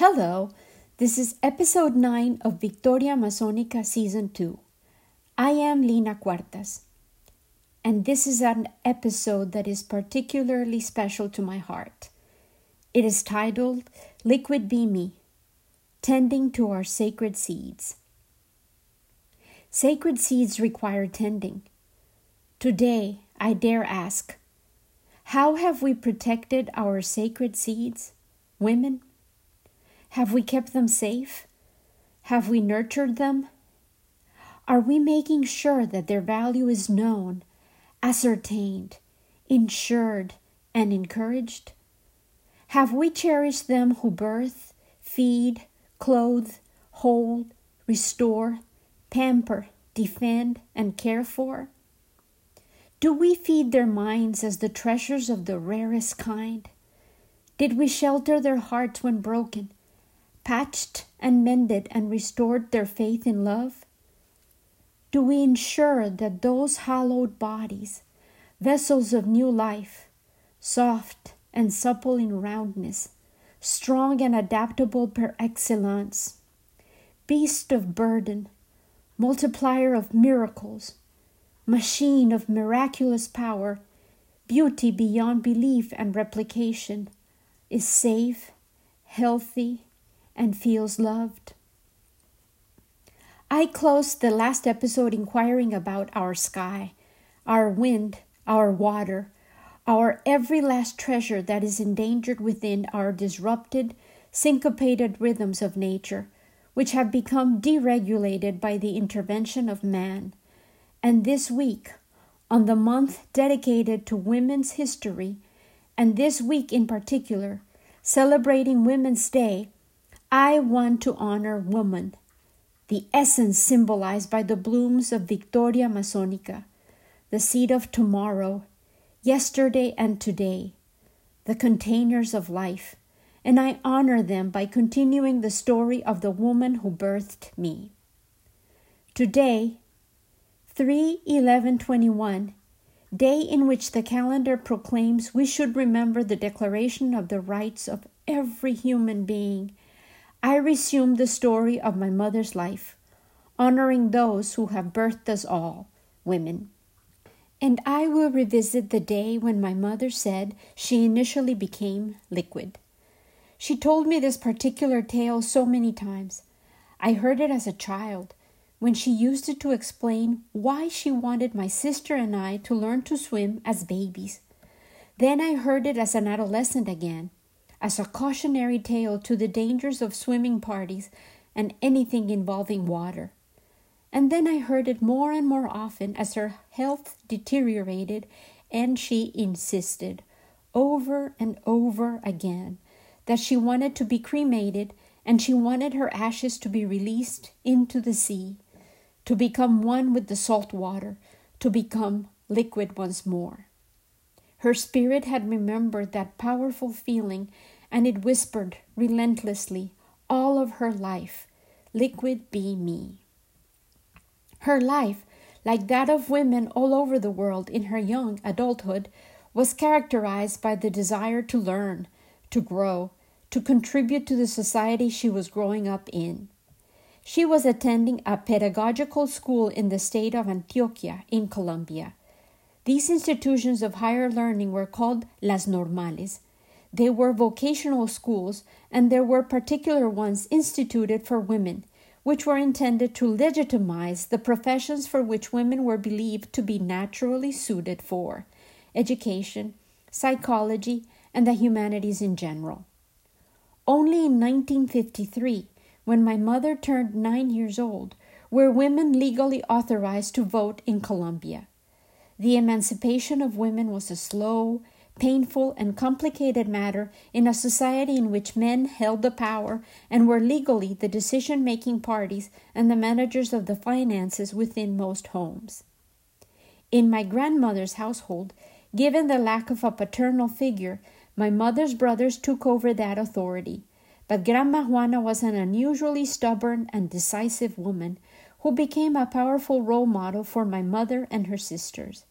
Hello, this is episode 9 of Victoria Amazonica Season 2. I am Lina Cuartas, and this is an episode that is particularly special to my heart. It is titled Liquid Be Me Tending to Our Sacred Seeds. Sacred seeds require tending. Today, I dare ask how have we protected our sacred seeds, women? Have we kept them safe? Have we nurtured them? Are we making sure that their value is known, ascertained, insured, and encouraged? Have we cherished them who birth, feed, clothe, hold, restore, pamper, defend, and care for? Do we feed their minds as the treasures of the rarest kind? Did we shelter their hearts when broken, patched and mended and restored their faith in love? Do we ensure that those hallowed bodies, vessels of new life, soft and supple in roundness, strong and adaptable per excellence, beast of burden, multiplier of miracles, machine of miraculous power, beauty beyond belief and replication, is safe, healthy, and feels loved. I closed the last episode inquiring about our sky, our wind, our water, our every last treasure that is endangered within our disrupted, syncopated rhythms of nature, which have become deregulated by the intervention of man. And this week, on the month dedicated to women's history, and this week in particular, celebrating Women's Day, I want to honor woman, the essence symbolized by the blooms of Victoria Amazonica, the seed of tomorrow, yesterday and today, the containers of life, and I honor them by continuing the story of the woman who birthed me. Today, 3 11 21, day in which the calendar proclaims we should remember the declaration of the rights of every human being, I resume the story of my mother's life, honoring those who have birthed us all, women. And I will revisit the day when my mother said she initially became liquid. She told me this particular tale so many times. I heard it as a child when she used it to explain why she wanted my sister and I to learn to swim as babies. Then I heard it as an adolescent again, as a cautionary tale to the dangers of swimming parties and anything involving water. And then I heard it more and more often as her health deteriorated and she insisted over and over again that she wanted to be cremated and she wanted her ashes to be released into the sea to become one with the salt water, to become liquid once more. Her spirit had remembered that powerful feeling, and it whispered relentlessly all of her life Liquid be me. Her life, like that of women all over the world in her young adulthood, was characterized by the desire to learn, to grow, to contribute to the society she was growing up in. She was attending a pedagogical school in the state of Antioquia in Colombia. These institutions of higher learning were called Las Normales. They were vocational schools, and there were particular ones instituted for women, which were intended to legitimize the professions for which women were believed to be naturally suited for education, psychology, and the humanities in general. Only in 1953 when my mother turned nine years old, were women legally authorized to vote in Colombia. The emancipation of women was a slow, painful, and complicated matter in a society in which men held the power and were legally the decision making parties and the managers of the finances within most homes. In my grandmother's household, given the lack of a paternal figure, my mother's brothers took over that authority. But Grandma Juana was an unusually stubborn and decisive woman who became a powerful role model for my mother and her sisters.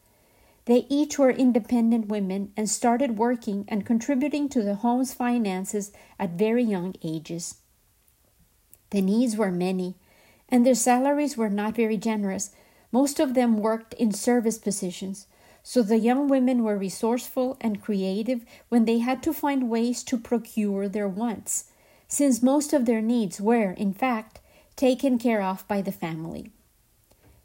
They each were independent women and started working and contributing to the home's finances at very young ages. The needs were many, and their salaries were not very generous. Most of them worked in service positions, so the young women were resourceful and creative when they had to find ways to procure their wants, since most of their needs were, in fact, taken care of by the family.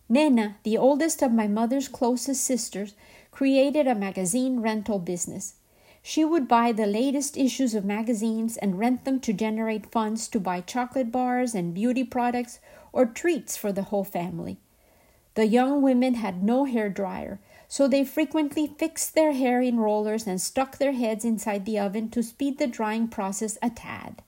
Nena, the oldest of my mother's closest sisters, created a magazine rental business. She would buy the latest issues of magazines and rent them to generate funds to buy chocolate bars and beauty products or treats for the whole family. The young women had no hair dryer, so they frequently fixed their hair in rollers and stuck their heads inside the oven to speed the drying process a tad.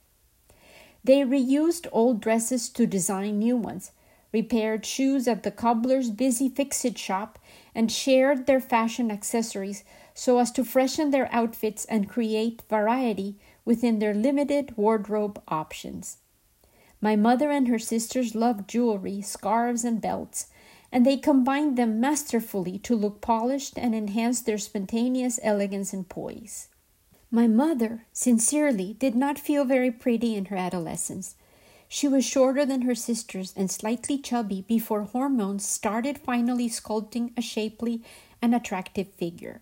They reused old dresses to design new ones, repaired shoes at the cobbler's busy fix it shop, and shared their fashion accessories so as to freshen their outfits and create variety within their limited wardrobe options. My mother and her sisters loved jewelry, scarves, and belts, and they combined them masterfully to look polished and enhance their spontaneous elegance and poise. My mother, sincerely, did not feel very pretty in her adolescence. She was shorter than her sisters and slightly chubby before hormones started finally sculpting a shapely and attractive figure.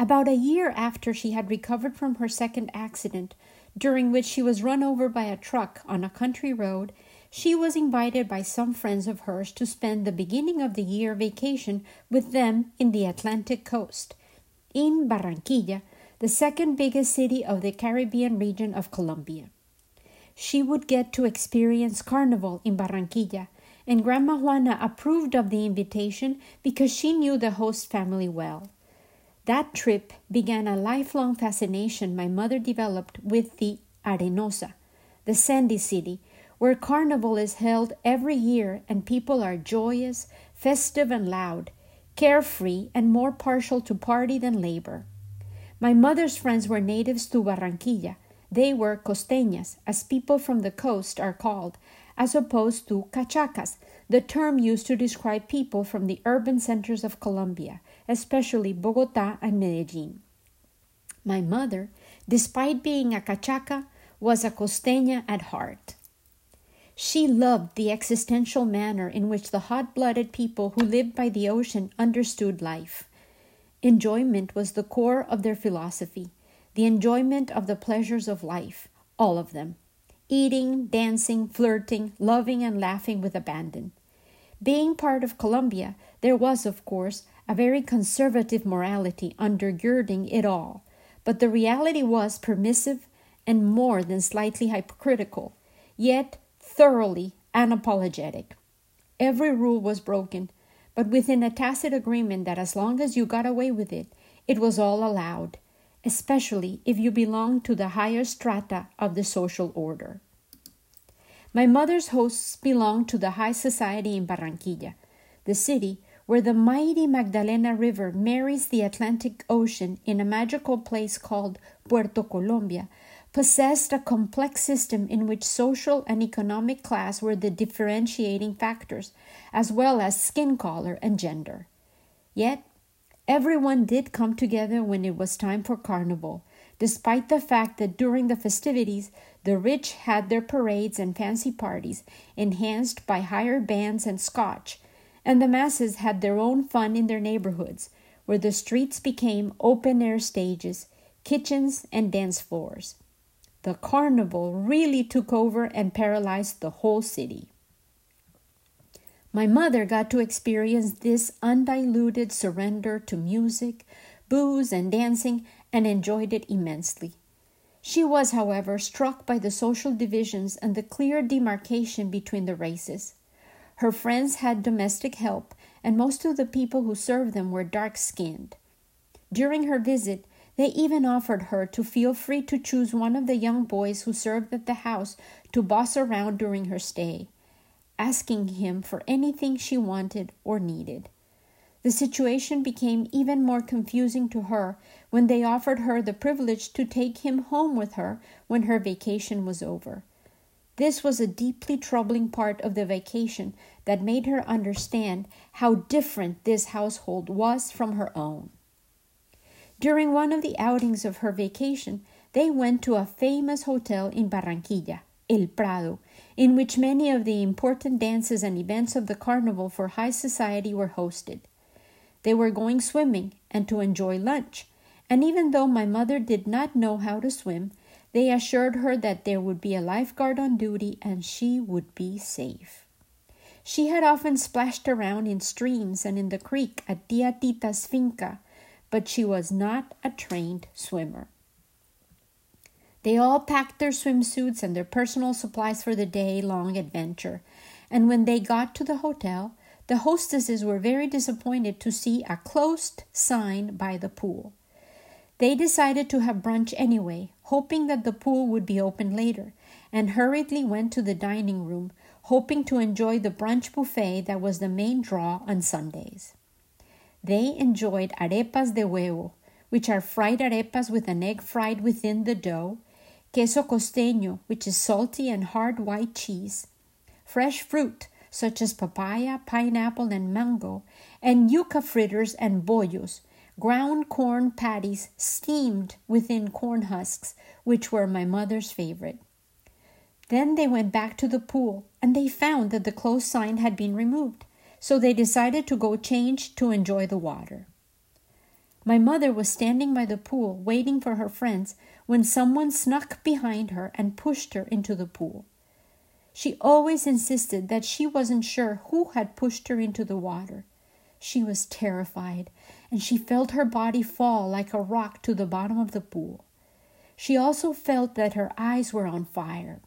About a year after she had recovered from her second accident, during which she was run over by a truck on a country road, she was invited by some friends of hers to spend the beginning of the year vacation with them in the Atlantic coast, in Barranquilla, the second biggest city of the Caribbean region of Colombia. She would get to experience Carnival in Barranquilla, and Grandma Juana approved of the invitation because she knew the host family well. That trip began a lifelong fascination my mother developed with the Arenosa, the sandy city, where Carnival is held every year and people are joyous, festive, and loud, carefree, and more partial to party than labor. My mother's friends were natives to Barranquilla. They were costeñas, as people from the coast are called, as opposed to cachacas, the term used to describe people from the urban centers of Colombia, especially Bogota and Medellin. My mother, despite being a cachaca, was a costeña at heart. She loved the existential manner in which the hot blooded people who lived by the ocean understood life. Enjoyment was the core of their philosophy, the enjoyment of the pleasures of life, all of them eating, dancing, flirting, loving, and laughing with abandon. Being part of Colombia, there was, of course, a very conservative morality undergirding it all, but the reality was permissive and more than slightly hypocritical, yet thoroughly unapologetic. Every rule was broken, but within a tacit agreement that as long as you got away with it, it was all allowed, especially if you belong to the higher strata of the social order. My mother's hosts belonged to the high society in Barranquilla, the city where the mighty Magdalena River marries the Atlantic Ocean in a magical place called Puerto Colombia, possessed a complex system in which social and economic class were the differentiating factors, as well as skin color and gender. Yet, everyone did come together when it was time for carnival, despite the fact that during the festivities, the rich had their parades and fancy parties, enhanced by higher bands and scotch, and the masses had their own fun in their neighborhoods, where the streets became open air stages, kitchens, and dance floors the carnival really took over and paralyzed the whole city. My mother got to experience this undiluted surrender to music, booze, and dancing and enjoyed it immensely. She was, however, struck by the social divisions and the clear demarcation between the races. Her friends had domestic help, and most of the people who served them were dark skinned. During her visit, they even offered her to feel free to choose one of the young boys who served at the house to boss around during her stay, asking him for anything she wanted or needed. The situation became even more confusing to her when they offered her the privilege to take him home with her when her vacation was over. This was a deeply troubling part of the vacation that made her understand how different this household was from her own. During one of the outings of her vacation, they went to a famous hotel in Barranquilla, El Prado, in which many of the important dances and events of the carnival for high society were hosted. They were going swimming and to enjoy lunch, and even though my mother did not know how to swim, they assured her that there would be a lifeguard on duty and she would be safe. She had often splashed around in streams and in the creek at Tia Tita's finca, but she was not a trained swimmer. They all packed their swimsuits and their personal supplies for the day long adventure, and when they got to the hotel, the hostesses were very disappointed to see a closed sign by the pool. They decided to have brunch anyway, hoping that the pool would be open later, and hurriedly went to the dining room, hoping to enjoy the brunch buffet that was the main draw on Sundays. They enjoyed arepas de huevo, which are fried arepas with an egg fried within the dough, queso costeño, which is salty and hard white cheese, fresh fruit such as papaya, pineapple, and mango, and yuca fritters and bollos, ground corn patties steamed within corn husks, which were my mother's favorite. Then they went back to the pool and they found that the closed sign had been removed, so they decided to go change to enjoy the water. My mother was standing by the pool waiting for her friends when someone snuck behind her and pushed her into the pool. She always insisted that she wasn't sure who had pushed her into the water. She was terrified, and she felt her body fall like a rock to the bottom of the pool. She also felt that her eyes were on fire.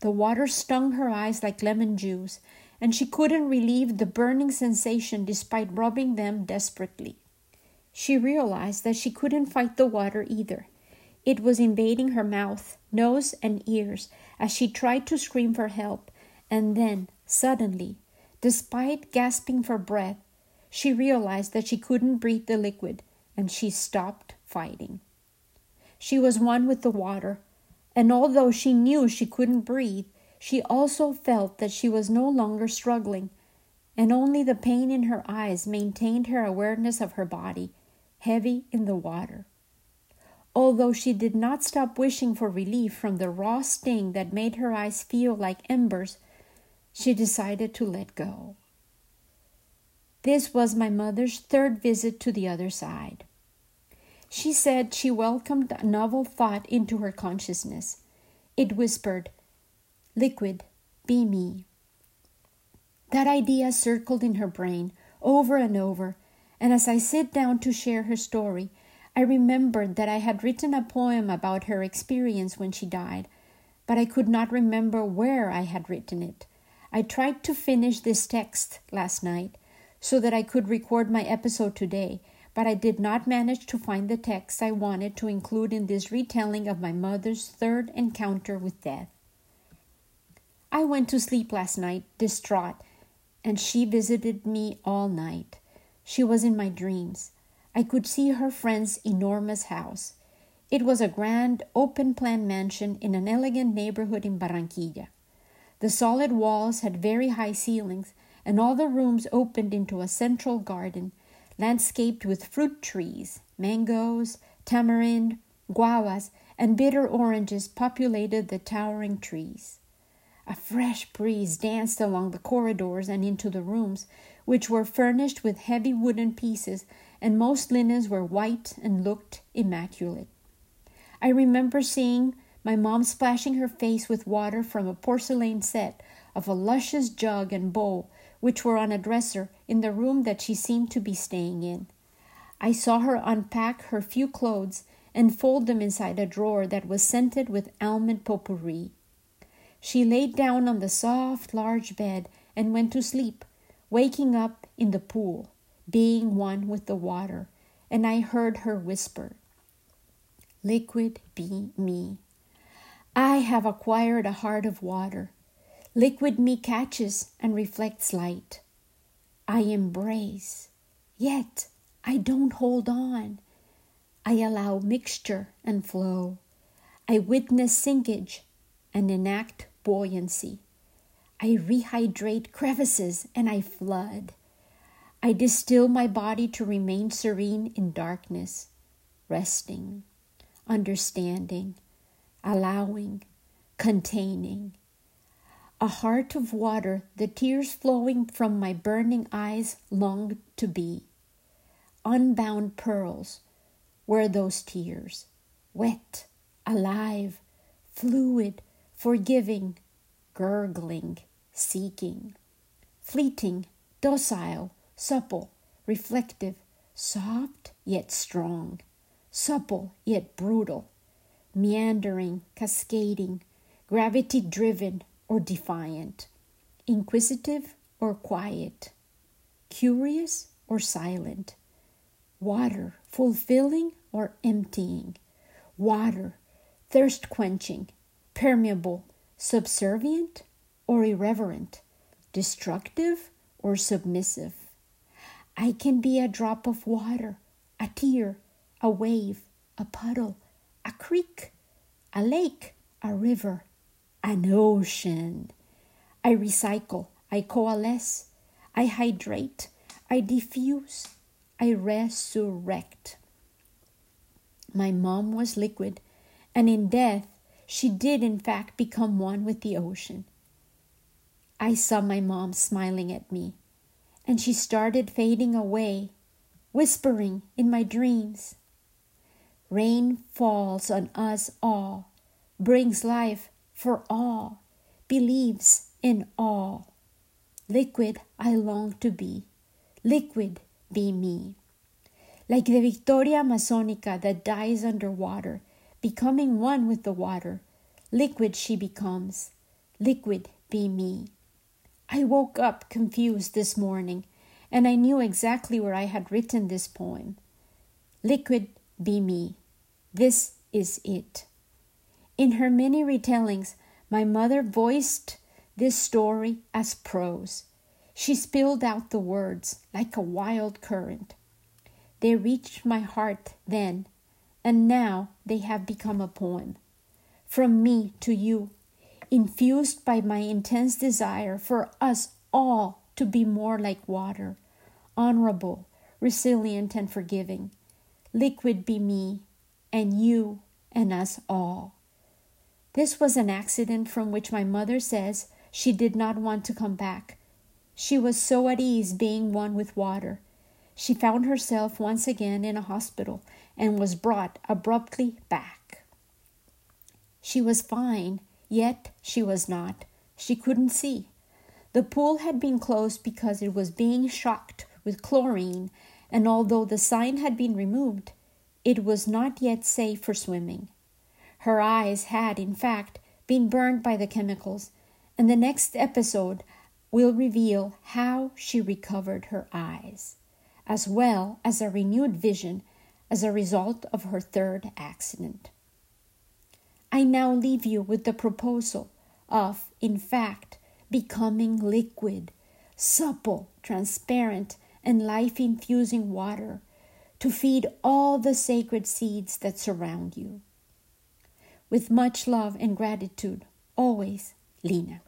The water stung her eyes like lemon juice, and she couldn't relieve the burning sensation despite rubbing them desperately. She realized that she couldn't fight the water either. It was invading her mouth, nose, and ears as she tried to scream for help, and then, suddenly, despite gasping for breath, she realized that she couldn't breathe the liquid, and she stopped fighting. She was one with the water, and although she knew she couldn't breathe, she also felt that she was no longer struggling, and only the pain in her eyes maintained her awareness of her body, heavy in the water. Although she did not stop wishing for relief from the raw sting that made her eyes feel like embers, she decided to let go. This was my mother's third visit to the other side. She said she welcomed a novel thought into her consciousness. It whispered, Liquid, be me. That idea circled in her brain over and over, and as I sit down to share her story, I remembered that I had written a poem about her experience when she died, but I could not remember where I had written it. I tried to finish this text last night so that I could record my episode today, but I did not manage to find the text I wanted to include in this retelling of my mother's third encounter with death. I went to sleep last night, distraught, and she visited me all night. She was in my dreams. I could see her friend's enormous house. It was a grand, open plan mansion in an elegant neighborhood in Barranquilla. The solid walls had very high ceilings, and all the rooms opened into a central garden, landscaped with fruit trees, mangoes, tamarind, guavas, and bitter oranges populated the towering trees. A fresh breeze danced along the corridors and into the rooms, which were furnished with heavy wooden pieces, and most linens were white and looked immaculate. I remember seeing my mom splashing her face with water from a porcelain set of a luscious jug and bowl which were on a dresser in the room that she seemed to be staying in. I saw her unpack her few clothes and fold them inside a drawer that was scented with almond potpourri. She laid down on the soft, large bed and went to sleep, waking up in the pool, being one with the water, and I heard her whisper, Liquid be me. I have acquired a heart of water. Liquid me catches and reflects light. I embrace, yet I don't hold on. I allow mixture and flow. I witness sinkage and enact buoyancy. I rehydrate crevices and I flood. I distill my body to remain serene in darkness, resting, understanding, allowing, containing. A heart of water, the tears flowing from my burning eyes long to be. Unbound pearls were those tears, wet, alive, fluid, forgiving, gurgling, seeking, fleeting, docile, supple, reflective, soft yet strong, supple yet brutal, meandering, cascading, gravity driven or defiant, inquisitive or quiet, curious or silent, water fulfilling or emptying, water thirst quenching, permeable, subservient or irreverent, destructive or submissive. I can be a drop of water, a tear, a wave, a puddle, a creek, a lake, a river, an ocean. I recycle, I coalesce, I hydrate, I diffuse, I resurrect. My mom was liquid, and in death, she did in fact become one with the ocean. I saw my mom smiling at me and she started fading away, whispering in my dreams. Rain falls on us all, brings life for all, believes in all. Liquid I long to be, liquid be me. Like the Victoria Amazonica that dies under water, becoming one with the water, liquid she becomes, liquid be me. I woke up confused this morning, and I knew exactly where I had written this poem. Liquid be me. This is it. In her many retellings, my mother voiced this story as prose. She spilled out the words like a wild current. They reached my heart then, and now they have become a poem. From me to you, infused by my intense desire for us all to be more like water, honorable, resilient, and forgiving. Liquid be me, and you, and us all. This was an accident from which my mother says she did not want to come back. She was so at ease being one with water. She found herself once again in a hospital and was brought abruptly back. She was fine Yet she was not. She couldn't see. The pool had been closed because it was being shocked with chlorine, and although the sign had been removed, it was not yet safe for swimming. Her eyes had, in fact, been burned by the chemicals, and the next episode will reveal how she recovered her eyes, as well as a renewed vision as a result of her third accident. I now leave you with the proposal of, in fact, becoming liquid, supple, transparent, and life infusing water to feed all the sacred seeds that surround you. With much love and gratitude, always, Lena.